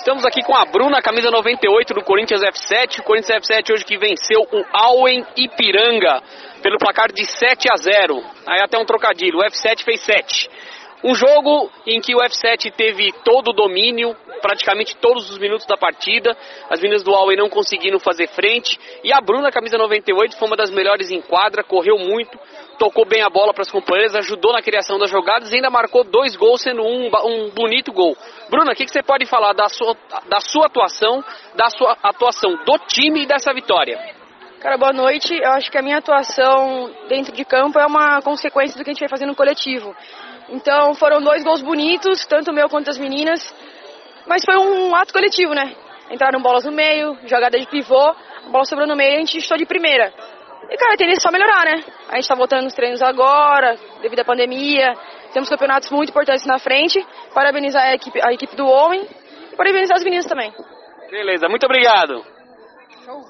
Estamos aqui com a Bruna, camisa 98 do Corinthians F7. O Corinthians F7 hoje que venceu o Auen Ipiranga pelo placar de 7 a 0. Aí até um trocadilho, o F7 fez 7. Um jogo em que o F7 teve todo o domínio, praticamente todos os minutos da partida. As meninas do Huawei não conseguiram fazer frente. E a Bruna, camisa 98, foi uma das melhores em quadra, correu muito, tocou bem a bola para as companheiras, ajudou na criação das jogadas e ainda marcou dois gols, sendo um, um bonito gol. Bruna, o que, que você pode falar da sua, da sua atuação, da sua atuação do time e dessa vitória? Cara, boa noite. Eu acho que a minha atuação dentro de campo é uma consequência do que a gente vai fazer no coletivo. Então foram dois gols bonitos, tanto o meu quanto das meninas. Mas foi um ato coletivo, né? Entraram bolas no meio, jogada de pivô, a bola sobrou no meio e a gente estou de primeira. E, cara, a tendência é só melhorar, né? A gente tá voltando nos treinos agora, devido à pandemia. Temos campeonatos muito importantes na frente. Parabenizar a equipe, a equipe do homem e parabenizar as meninas também. Beleza, muito obrigado. Show.